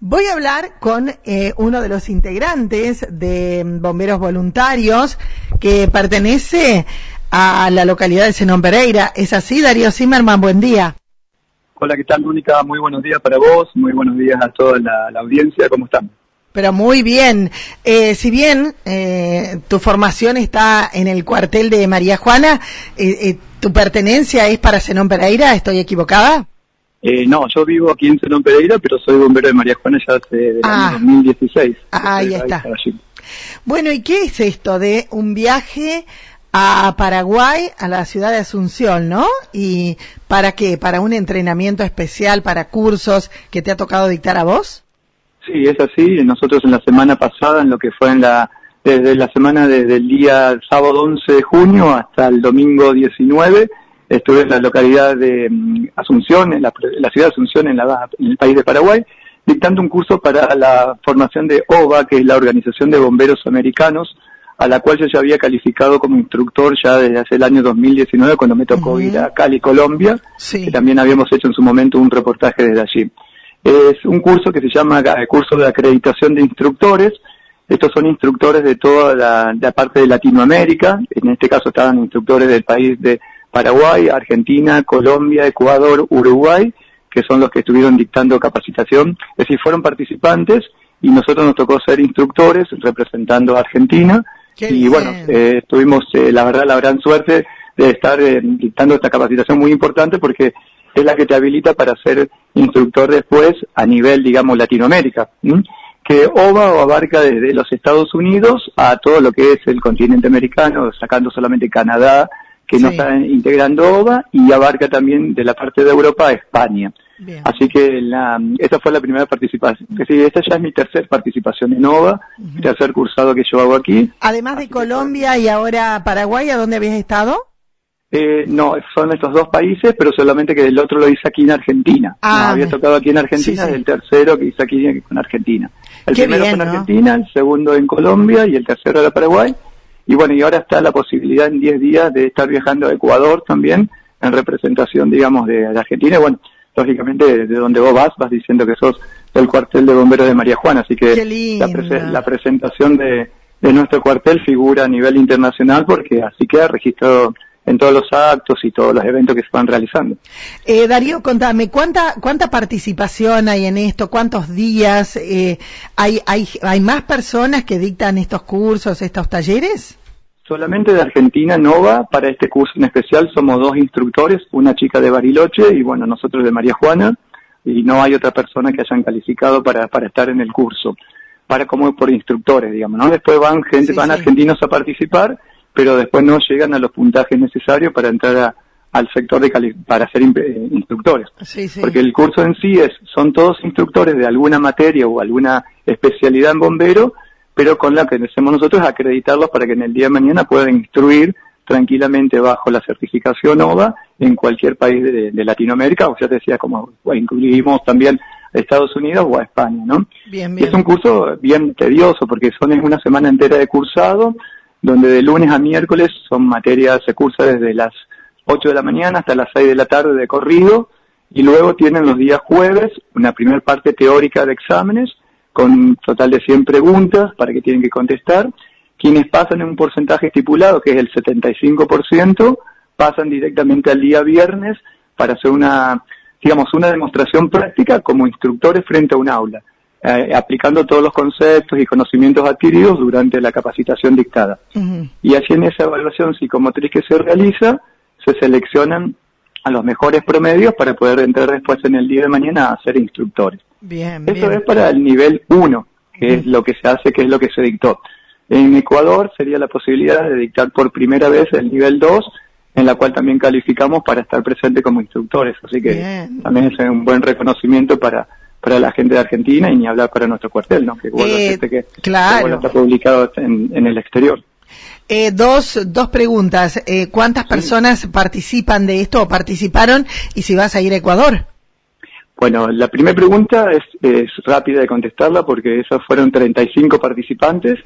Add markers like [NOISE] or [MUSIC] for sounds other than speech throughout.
Voy a hablar con eh, uno de los integrantes de Bomberos Voluntarios que pertenece a la localidad de Zenón Pereira. ¿Es así, Darío Zimmerman? Buen día. Hola, ¿qué tal, Mónica? Muy buenos días para vos, muy buenos días a toda la, audiencia. ¿Cómo están? Pero muy bien. Eh, si bien eh, tu formación está en el cuartel de María Juana, ¿tu pertenencia es para Zenón Pereira? ¿Estoy equivocada? Eh, no, yo vivo aquí en Zenón Pereira, pero soy bombero de María Juana ya hace el año 2016. Ah, ahí está. Bueno, ¿y qué es esto de un viaje a Paraguay, a la ciudad de Asunción, ¿no? ¿Y para qué? ¿Para un entrenamiento especial, para cursos que te ha tocado dictar a vos? Sí, es así. Nosotros en la semana pasada, en lo que fue en la desde la semana desde el día sábado 11 de junio hasta el domingo 19, estuve en la localidad de mm, Asunción, en la, ciudad de Asunción, en, el país de Paraguay, dictando un curso para la formación de OVA, que es la Organización de Bomberos Americanos, a la cual yo ya había calificado como instructor ya desde hace el año 2019, cuando me tocó ir a Cali, Colombia, que también habíamos hecho en su momento un reportaje desde allí. Es un curso que se llama eh, Curso de Acreditación de Instructores. Estos son instructores de toda la, la parte de Latinoamérica, en este caso estaban instructores del país de Paraguay, Argentina, Colombia, Ecuador, Uruguay, que son los que estuvieron dictando capacitación, es decir, fueron participantes y nosotros nos tocó ser instructores representando a Argentina. Y bueno, eh, tuvimos eh, la verdad la gran suerte de estar eh, dictando esta capacitación muy importante porque es la que te habilita para ser instructor después a nivel, digamos, Latinoamérica, que OVA o abarca desde los Estados Unidos a todo lo que es el continente americano, sacando solamente Canadá, que no está integrando OVA y abarca también de la parte de Europa a España. Así que la, esa fue la primera participación. Sí, esta ya es mi tercera participación en OVA, tercer cursado que yo hago aquí. Además de Colombia y ahora Paraguay, ¿a dónde habías estado? Eh, no, son estos dos países, pero solamente que el otro lo hice aquí en Argentina. Ah, había tocado aquí en Argentina, el tercero que hice aquí en Argentina. El primero fue en Argentina, el segundo en Colombia y el tercero era Paraguay. Y bueno, y ahora está la posibilidad en 10 días de estar viajando a Ecuador también, en representación, digamos, de, Argentina. Y bueno, lógicamente, de, donde vos vas, vas diciendo que sos del cuartel de bomberos de María Juana. Así que la, presentación de, de nuestro cuartel figura a nivel internacional porque así queda registrado en todos los actos y todos los eventos que se van realizando. Eh, Darío, contame, ¿cuánta, ¿cuánta participación hay en esto? ¿Cuántos días? Eh, ¿hay, hay, ¿Hay más personas que dictan estos cursos, estos talleres? Solamente de Argentina Nova, para este curso en especial somos dos instructores, una chica de Bariloche y bueno, nosotros de María Juana, y no hay otra persona que hayan calificado para, para estar en el curso, para como por instructores, digamos, ¿no? Después van gente, van argentinos a participar pero después no llegan a los puntajes necesarios para entrar al sector de para ser eh, instructores. Porque el curso en sí es, son todos instructores de alguna materia o alguna especialidad en bombero, pero con la que hacemos nosotros acreditarlos para que en el día de mañana puedan instruir tranquilamente bajo la certificación OVA en cualquier país de, Latinoamérica, o ya te decía, como incluimos también a Estados Unidos o a España, ¿no? Es un curso bien tedioso porque son una semana entera de cursado, donde de lunes a miércoles son materias, se cursa desde las 8 de la mañana hasta las 6 de la tarde de corrido, y luego tienen los días jueves una primera parte teórica de exámenes, con un total de 100 preguntas para que tienen que contestar. Quienes pasan en un porcentaje estipulado, que es el 75%, pasan directamente al día viernes para hacer una, digamos, una demostración práctica como instructores frente a un aula. Eh, aplicando todos los conceptos y conocimientos adquiridos durante la capacitación dictada. Y así en esa evaluación psicomotriz que se realiza, se seleccionan a los mejores promedios para poder entrar después en el día de mañana a ser instructores. Bien, Eso es para el nivel 1, que es lo que se hace, que es lo que se dictó. En Ecuador sería la posibilidad de dictar por primera vez el nivel 2, en la cual también calificamos para estar presente como instructores. Así que también es un buen reconocimiento para para la gente de Argentina y ni hablar para nuestro cuartel, ¿no? Que, eh, que, claro. está publicado en, el exterior. Eh, dos, dos preguntas. Eh, ¿Cuántas personas participan de esto o participaron y si vas a ir a Ecuador? Bueno, la primera pregunta es, es, rápida de contestarla porque esos fueron 35 participantes,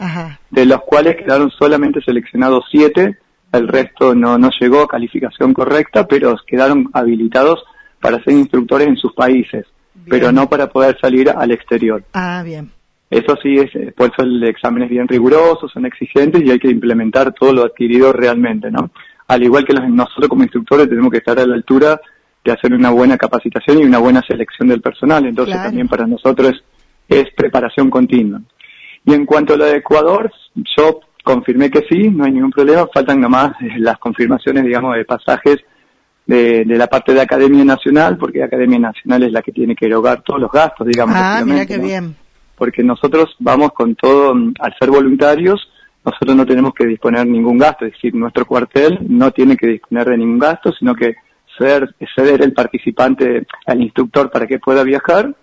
de los cuales quedaron solamente seleccionados 7, el resto no, no llegó a calificación correcta, pero quedaron habilitados para ser instructores en sus países. Pero no para poder salir al exterior. Ah, bien. Eso sí, es, por eso el examen es bien riguroso, son exigentes y hay que implementar todo lo adquirido realmente, ¿no? Al igual que nosotros como instructores tenemos que estar a la altura de hacer una buena capacitación y una buena selección del personal, entonces también para nosotros es, preparación continua. Y en cuanto a lo de Ecuador, yo confirmé que sí, no hay ningún problema, faltan nomás eh, las confirmaciones, digamos, de pasajes de, la parte de Academia Nacional, porque Academia Nacional es la que tiene que erogar todos los gastos, digamos. Ah, mira qué bien. Porque nosotros vamos con todo, al ser voluntarios, nosotros no tenemos que disponer ningún gasto, es decir, nuestro cuartel no tiene que disponer de ningún gasto, sino que ceder, ceder el participante al instructor para que pueda viajar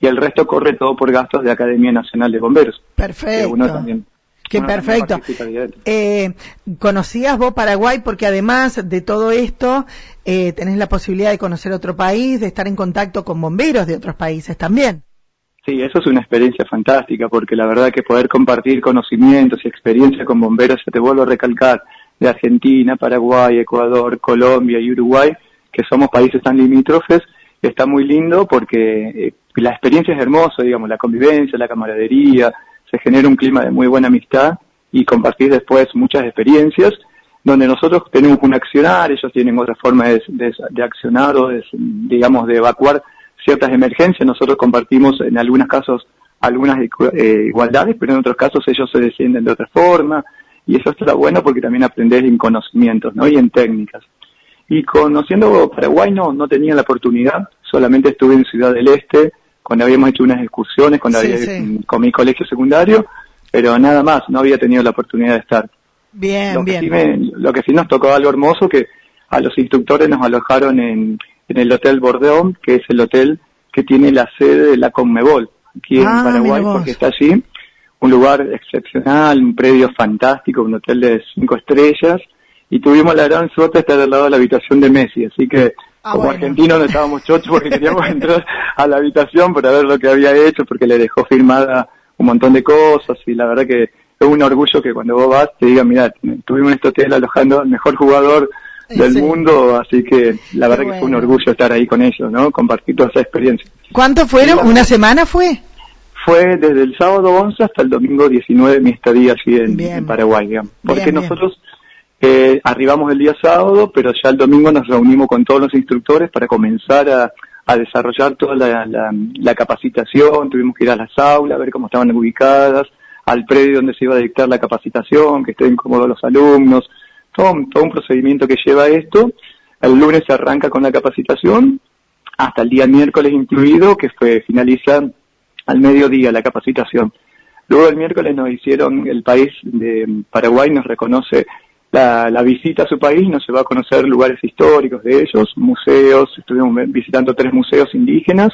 y el resto corre todo por gastos de Academia Nacional de Bomberos. Perfecto. Qué perfecto. Eh, ¿Conocías vos Paraguay? Porque además de todo esto, eh, tenés la posibilidad de conocer otro país, de estar en contacto con bomberos de otros países también. Sí, eso es una experiencia fantástica, porque la verdad que poder compartir conocimientos y experiencia con bomberos, te vuelvo a recalcar, de Argentina, Paraguay, Ecuador, Colombia y Uruguay, que somos países tan limítrofes, está muy lindo porque eh, la experiencia es hermosa, digamos, la convivencia, la camaradería, se genera un clima de muy buena amistad y compartir después muchas experiencias donde nosotros tenemos un accionar, ellos tienen otra forma de, accionar o de, digamos de evacuar ciertas emergencias, nosotros compartimos en algunos casos algunas eh, igualdades, pero en otros casos ellos se descienden de otra forma y eso está bueno porque también aprendes en conocimientos ¿no? y en técnicas. Y conociendo Paraguay no, no tenía la oportunidad, solamente estuve en Ciudad del Este, cuando habíamos hecho unas excursiones con, mi colegio secundario, pero nada más, no había tenido la oportunidad de estar. Bien, lo bien. Que sí lo que sí nos tocó algo hermoso, que a los instructores nos alojaron en, en el Hotel Bordeaux, que es el hotel que tiene la sede de la Conmebol, aquí en ah, Paraguay, porque está allí, un lugar excepcional, un predio fantástico, un hotel de cinco estrellas, y tuvimos la gran suerte de estar al lado de la habitación de Messi, así que Ah, como argentinos no estábamos chochos porque queríamos [LAUGHS] entrar a la habitación para ver lo que había hecho, porque le dejó firmada un montón de cosas y la verdad que es un orgullo que cuando vos vas te digan, mira, tuvimos en este hotel alojando al mejor jugador del mundo, así que la verdad que fue un orgullo estar ahí con ellos, ¿no? Compartir toda esa experiencia. ¿Cuánto fueron? ¿Una semana fue? Fue desde el sábado 11 hasta el domingo 19 mi estadía así en, Paraguay, digamos. Porque nosotros eh, arribamos el día sábado, pero ya el domingo nos reunimos con todos los instructores para comenzar a, desarrollar toda la, capacitación, tuvimos que ir a las aulas, a ver cómo estaban ubicadas, al predio donde se iba a dictar la capacitación, que estén cómodos los alumnos, todo, todo un procedimiento que lleva esto. El lunes se arranca con la capacitación, hasta el día miércoles incluido, que fue finaliza al mediodía la capacitación. Luego el miércoles nos hicieron, el país de Paraguay nos reconoce la, visita a su país nos llevó a conocer lugares históricos de ellos, museos, estuvimos visitando tres museos indígenas,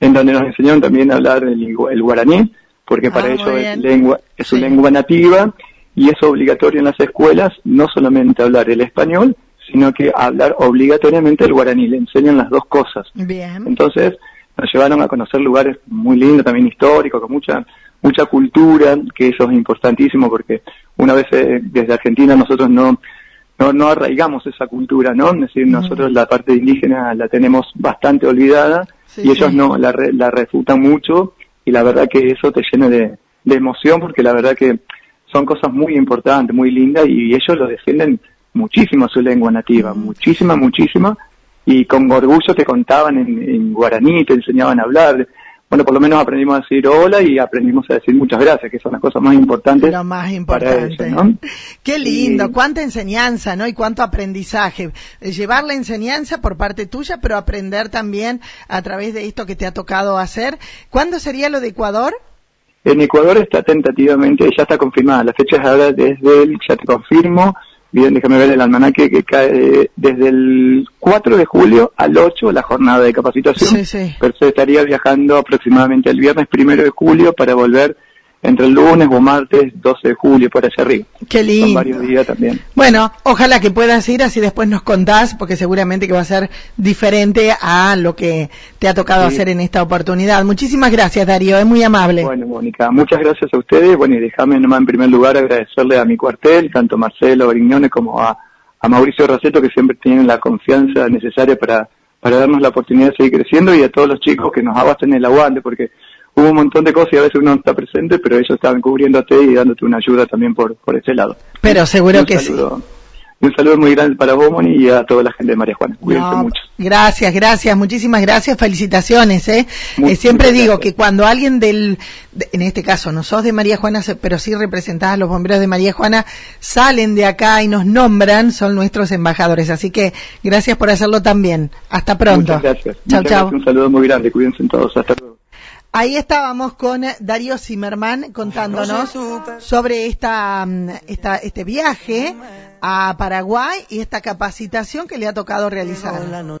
en donde nos enseñaron también a hablar el, guaraní, porque para ah, ellos es, lengua, es su lengua nativa y es obligatorio en las escuelas no solamente hablar el español, sino que hablar obligatoriamente el guaraní, le enseñan las dos cosas. Bien. Entonces nos llevaron a conocer lugares muy lindos, también históricos, con mucha mucha cultura, que eso es importantísimo porque una vez eh, desde Argentina nosotros no, no, no arraigamos esa cultura, ¿no? Es decir, nosotros la parte indígena la tenemos bastante olvidada y ellos no, la, la refutan mucho y la verdad que eso te llena de, de emoción porque la verdad que son cosas muy importantes, muy lindas y ellos lo defienden muchísimo su lengua nativa, muchísima, muchísima y con orgullo te contaban en, en guaraní, te enseñaban a hablar, bueno, por lo menos aprendimos a decir hola y aprendimos a decir muchas gracias, que son las cosas más importantes. Lo más importante. Qué lindo, cuánta enseñanza, ¿no? Y cuánto aprendizaje. Eh, llevar la enseñanza por parte tuya, pero aprender también a través de esto que te ha tocado hacer. ¿Cuándo sería lo de Ecuador? En Ecuador está tentativamente, ya está confirmada. La fecha es ahora desde el, ya te confirmo, Bien, déjame ver el almanaque que cae desde el 4 de julio al 8 la jornada de capacitación. Sí, sí. Pero se estaría viajando aproximadamente el viernes primero de julio para volver entre el lunes o martes 12 de julio por allá arriba. Qué lindo. Son varios días también. Bueno, ojalá que puedas ir así después nos contás porque seguramente que va a ser diferente a lo que te ha tocado hacer en esta oportunidad. Muchísimas gracias Darío, es muy amable. Bueno, Mónica, muchas gracias a ustedes. Bueno, y déjame nomás en primer lugar agradecerle a mi cuartel, tanto a Marcelo Brignone como a, a Mauricio Raceto que siempre tienen la confianza necesaria para para darnos la oportunidad de seguir creciendo y a todos los chicos que nos abasten el aguante, porque hubo un montón de cosas y a veces uno no está presente, pero ellos estaban cubriéndote y dándote una ayuda también por, por ese lado. Pero seguro que sí un saludo muy grande para vos, Moni, y a toda la gente de María Juana. Cuídense mucho. Gracias, gracias, muchísimas gracias, felicitaciones. ¿eh? eh siempre digo que cuando alguien del, en este caso no sos de María Juana, pero sí representás a los bomberos de María Juana, salen de acá y nos nombran, son nuestros embajadores. Así que gracias por hacerlo también. Hasta pronto. Muchas gracias. Chao, chao. Un saludo muy grande, cuídense todos. Hasta luego. Ahí estábamos con Darío Zimmerman contándonos sobre esta, mm, esta, este viaje a Paraguay y esta capacitación que le ha tocado realizar.